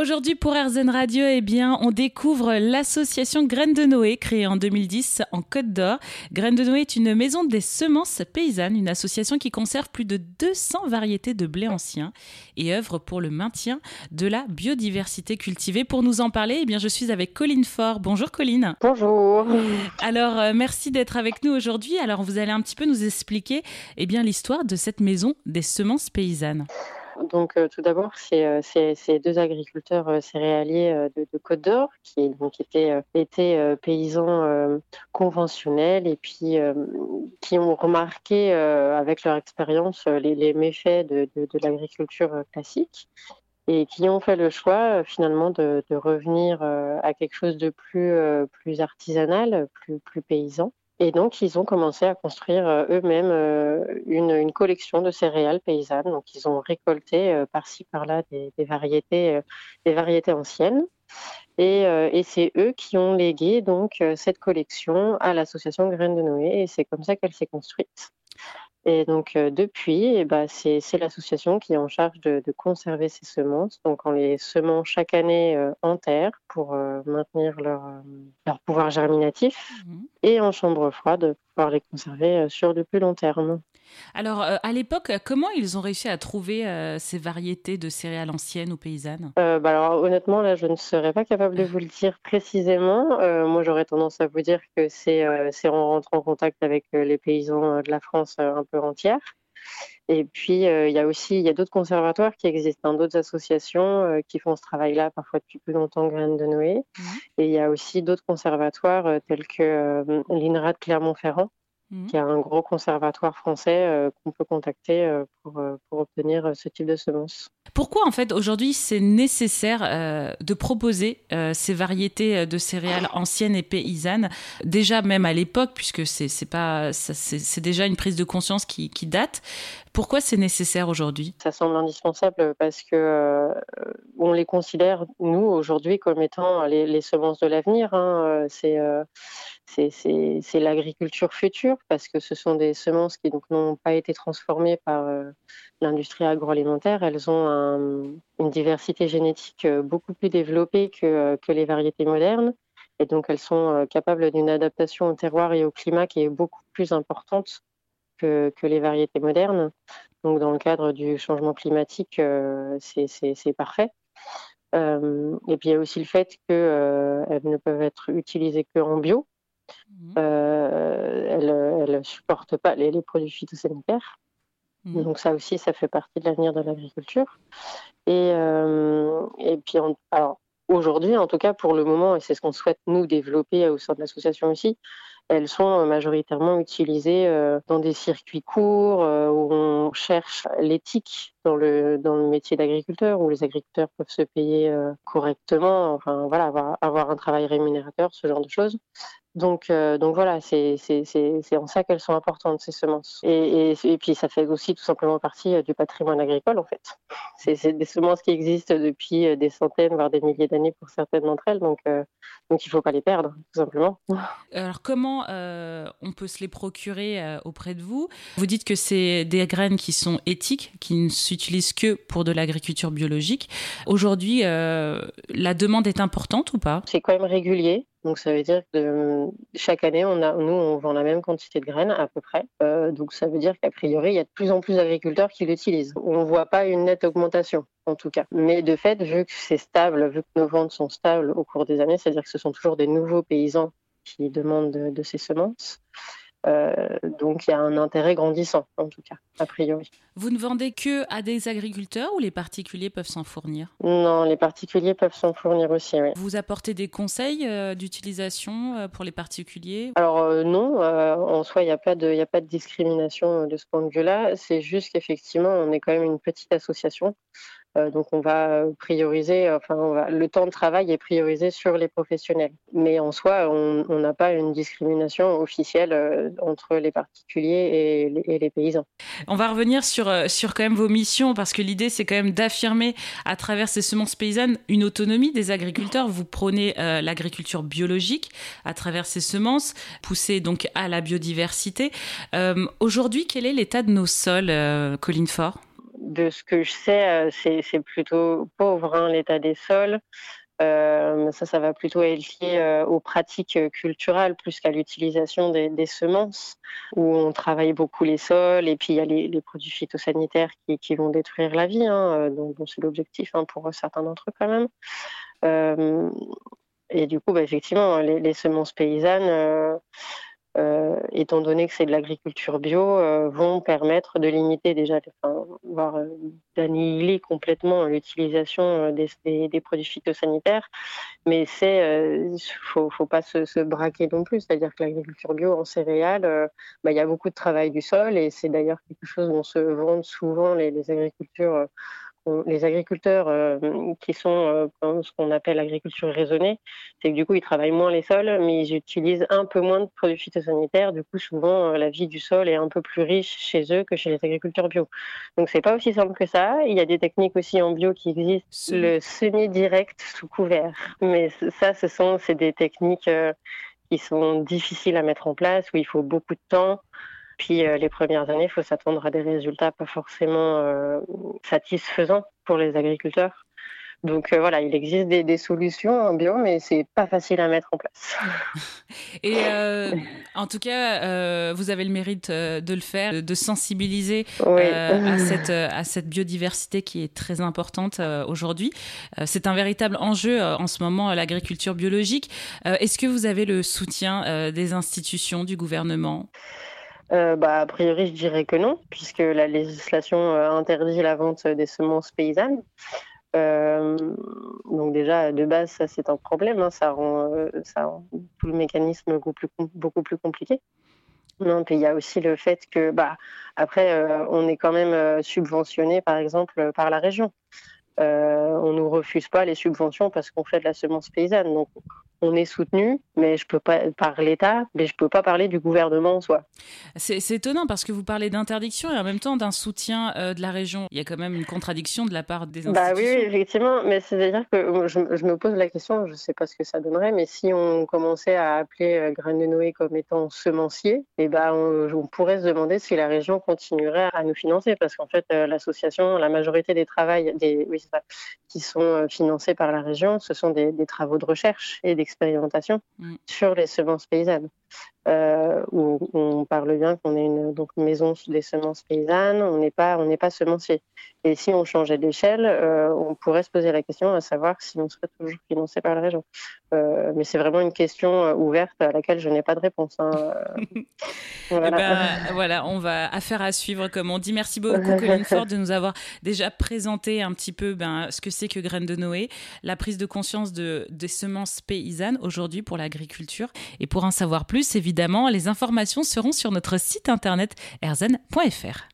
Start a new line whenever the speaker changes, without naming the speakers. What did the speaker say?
Aujourd'hui pour RZN Radio, eh bien, on découvre l'association Graines de Noé, créée en 2010 en Côte d'Or. Graines de Noé est une maison des semences paysannes, une association qui conserve plus de 200 variétés de blé ancien et œuvre pour le maintien de la biodiversité cultivée. Pour nous en parler, eh bien, je suis avec Colline Fort. Bonjour Colline.
Bonjour.
Alors, euh, merci d'être avec nous aujourd'hui. Alors, vous allez un petit peu nous expliquer eh bien, l'histoire de cette maison des semences paysannes.
Donc, euh, tout d'abord, c'est euh, deux agriculteurs euh, céréaliers de, Côte d'Or qui donc, étaient, paysans conventionnels et puis qui ont remarqué avec leur expérience les, méfaits de, l'agriculture classique et qui ont fait le choix finalement de, revenir à quelque chose de plus, artisanal, plus paysan. Et donc, ils ont commencé à construire euh, eux-mêmes euh, une, collection de céréales paysannes. Donc, ils ont récolté euh, par-ci, par-là des, variétés, anciennes. Et, et c'est eux qui ont légué cette collection à l'association Graines de Noé. Et c'est comme ça qu'elle s'est construite. Et donc depuis, eh ben, c'est l'association qui est en charge de, conserver ces semences. Donc on les semant chaque année en terre pour maintenir leur, leur pouvoir germinatif mmh. et en chambre froide pour pouvoir les conserver sur le plus long terme.
Alors, euh, à l'époque, comment ils ont réussi à trouver euh, ces variétés de céréales anciennes ou paysannes?
Euh, bah alors, Honnêtement, là, je ne serais pas capable de vous le dire précisément. moi, j'aurais tendance à vous dire que c'est en rentrant en contact avec les paysans de la France un peu entière. Et puis, il y a aussi il y a d'autres conservatoires qui existent, hein, d'autres associations qui font ce travail-là, parfois depuis plus longtemps, Graines de Noé. Mmh. Et il y a aussi d'autres conservatoires tels que l'INRA de Clermont-Ferrand, Mmh. qui a un gros conservatoire français euh, qu'on peut contacter euh, pour, euh, pour, obtenir ce type de semences.
Pourquoi en fait aujourd'hui c'est nécessaire de proposer ces variétés de céréales anciennes et paysannes? Déjà même à l'époque puisque c'est pas c'est déjà une prise de conscience qui, qui date. Pourquoi c'est nécessaire aujourd'hui?
Ça semble indispensable parce que on les considère nous aujourd'hui comme étant les, les semences de l'avenir. Hein. C'est c'est l'agriculture future parce que ce sont des semences qui n'ont pas été transformées par euh, l'industrie agroalimentaire. Elles ont une diversité génétique euh, beaucoup plus développée euh, que, les variétés modernes. Et donc, elles sont capables d'une adaptation au terroir et au climat qui est beaucoup plus importante que, les variétés modernes. Donc, dans le cadre du changement climatique, c'est parfait. et puis, il y a aussi le fait qu'elles ne peuvent être utilisées qu'en bio. Euh, elle ne supporte pas les, produits phytosanitaires. Mhm. Donc ça aussi, ça fait partie de l'avenir de l'agriculture. Et, euh, et puis, alors aujourd'hui, en tout cas pour le moment, et c'est ce qu'on souhaite nous développer au sein de l'association aussi, elles sont majoritairement utilisées euh, dans des circuits courts où on cherche l'éthique dans le, dans le métier d'agriculteur, où les agriculteurs peuvent se payer correctement, enfin voilà, avoir, avoir un travail rémunérateur, ce genre de choses. Donc, euh, donc voilà, c'est en ça qu'elles sont importantes, ces semences. Et, et, puis, ça fait aussi tout simplement partie euh, du patrimoine agricole, en fait. C'est des semences qui existent depuis euh, des centaines, voire des milliers d'années pour certaines d'entre elles. Donc, donc il ne faut pas les perdre, tout simplement.
Alors, comment on peut se les procurer auprès de vous? Vous dites que c'est des graines qui sont éthiques, qui ne s'utilisent que pour de l'agriculture biologique. Aujourd'hui, la demande est importante ou pas?
C'est quand même régulier. Donc ça veut dire que chaque année, on a, nous, on vend la même quantité de graines à peu près. Euh, donc ça veut dire qu'a priori, il y a de plus en plus d'agriculteurs qui l'utilisent. On ne voit pas une nette augmentation en tout cas. Mais de fait, vu que c'est stable, vu que nos ventes sont stables au cours des années, c'est-à-dire que ce sont toujours des nouveaux paysans qui demandent de ces semences, euh, donc il y a un intérêt grandissant, en tout cas, a priori.
Vous ne vendez que à des agriculteurs ou les particuliers peuvent s'en fournir?
Non, les particuliers peuvent s'en fournir aussi, oui.
Vous apportez des conseils euh, d'utilisation euh, pour les particuliers?
Alors non, en soi, il n'y a, pas de, a pas de discrimination de ce point de vue-là. C'est juste qu'effectivement, on est quand même une petite association. Euh, donc on va prioriser, enfin le temps de travail est priorisé sur les professionnels. Mais en soi, on n'a pas une discrimination officielle euh, entre les particuliers et les, paysans.
On va revenir sur, euh, quand même vos missions parce que l'idée c'est quand même d'affirmer à travers ces semences paysannes une autonomie des agriculteurs. Vous prônez l'agriculture biologique à travers ces semences, poussées donc à la biodiversité. Aujourd'hui, quel est l'état de nos sols, Colline Fort
de ce que je sais, c'est plutôt pauvre hein, l'état des sols. Euh, ça, ça va plutôt être lié euh, aux pratiques culturelles plus qu'à l'utilisation des, semences, où on travaille beaucoup les sols et puis il y a les, produits phytosanitaires qui, vont détruire la vie, hein, euh, donc, c'est l'objectif hein, pour certains d'entre eux quand même. et du coup, bah, effectivement, les, semences paysannes euh, étant donné que c'est de l'agriculture bio, euh, vont permettre de limiter déjà, voire euh, d'annihiler complètement l'utilisation des, produits phytosanitaires. Mais c'est, faut, faut pas se, braquer non plus. C'est-à-dire que l'agriculture bio en céréales, bah, il y a beaucoup de travail du sol et c'est d'ailleurs quelque chose dont se vendent souvent les agricultures les agriculteurs euh, qui sont euh, ce qu'on appelle l'agriculture raisonnée, c'est que du coup ils travaillent moins les sols, mais ils utilisent un peu moins de produits phytosanitaires. Du coup, souvent euh, la vie du sol est un peu plus riche chez eux que chez les agriculteurs bio. Donc c'est pas aussi simple que ça. Il y a des techniques aussi en bio qui existent, le semi-direct sous couvert. Mais ça, ce sont c'est des techniques qui sont difficiles à mettre en place où il faut beaucoup de temps. Puis euh, les premières années, il faut s'attendre à des résultats pas forcément euh, satisfaisants pour les agriculteurs. Donc euh, voilà, il existe des, solutions en bio, mais c'est pas facile à mettre en place.
Et en tout cas, vous avez le mérite de le faire, de sensibiliser à, cette, à cette biodiversité qui est très importante aujourd'hui. c'est un véritable enjeu en ce moment, l'agriculture biologique. Est-ce que vous avez le soutien des institutions, du gouvernement?
Euh, bah, a priori, je dirais que non, puisque la législation euh, interdit la vente des semences paysannes. Euh, donc déjà, de base, ça c'est un problème, hein. ça, rend, tout le mécanisme beaucoup plus, beaucoup plus compliqué. Non, puis il y a aussi le fait que, bah, après, on est quand même subventionné, par exemple, par la région. on ne nous refuse pas les subventions parce qu'on fait de la semence paysanne. Donc, on est soutenu, mais je peux pas par l'État, mais je peux pas parler du gouvernement en soi.
C'est étonnant parce que vous parlez d'interdiction et en même temps d'un soutien euh, de la région. Il y a quand même une contradiction de la part des institutions.
Bah oui, effectivement, mais c'est-à-dire que je, me pose la question, je ne sais pas ce que ça donnerait, mais si on commençait à appeler euh, Graines de Noé comme étant semencier, et eh ben on, pourrait se demander si la région continuerait à nous financer, parce qu'en fait euh, l'association, la majorité des travaux des, qui sont financés par la région, ce sont des, des travaux de recherche et d'expérimentation mm. sur les semences paysannes euh, où on parle bien qu'on est une, donc, maison des semences paysannes, on n'est pas, on n'est pas semencier. Et si on changeait d'échelle, euh, on pourrait se poser la question à savoir si on serait toujours financé par la région. Euh, mais c'est vraiment une question ouverte à laquelle je n'ai pas de réponse. Hein.
voilà. Eh ben, voilà, on va affaire à suivre, comme on dit. Merci beaucoup, Colline Ford, de nous avoir déjà présenté un petit peu ben, ce que c'est que Graines de Noé, la prise de conscience de, des semences paysannes aujourd'hui pour l'agriculture. Et pour en savoir plus, évidemment, Évidemment, les informations seront sur notre site internet erzen.fr.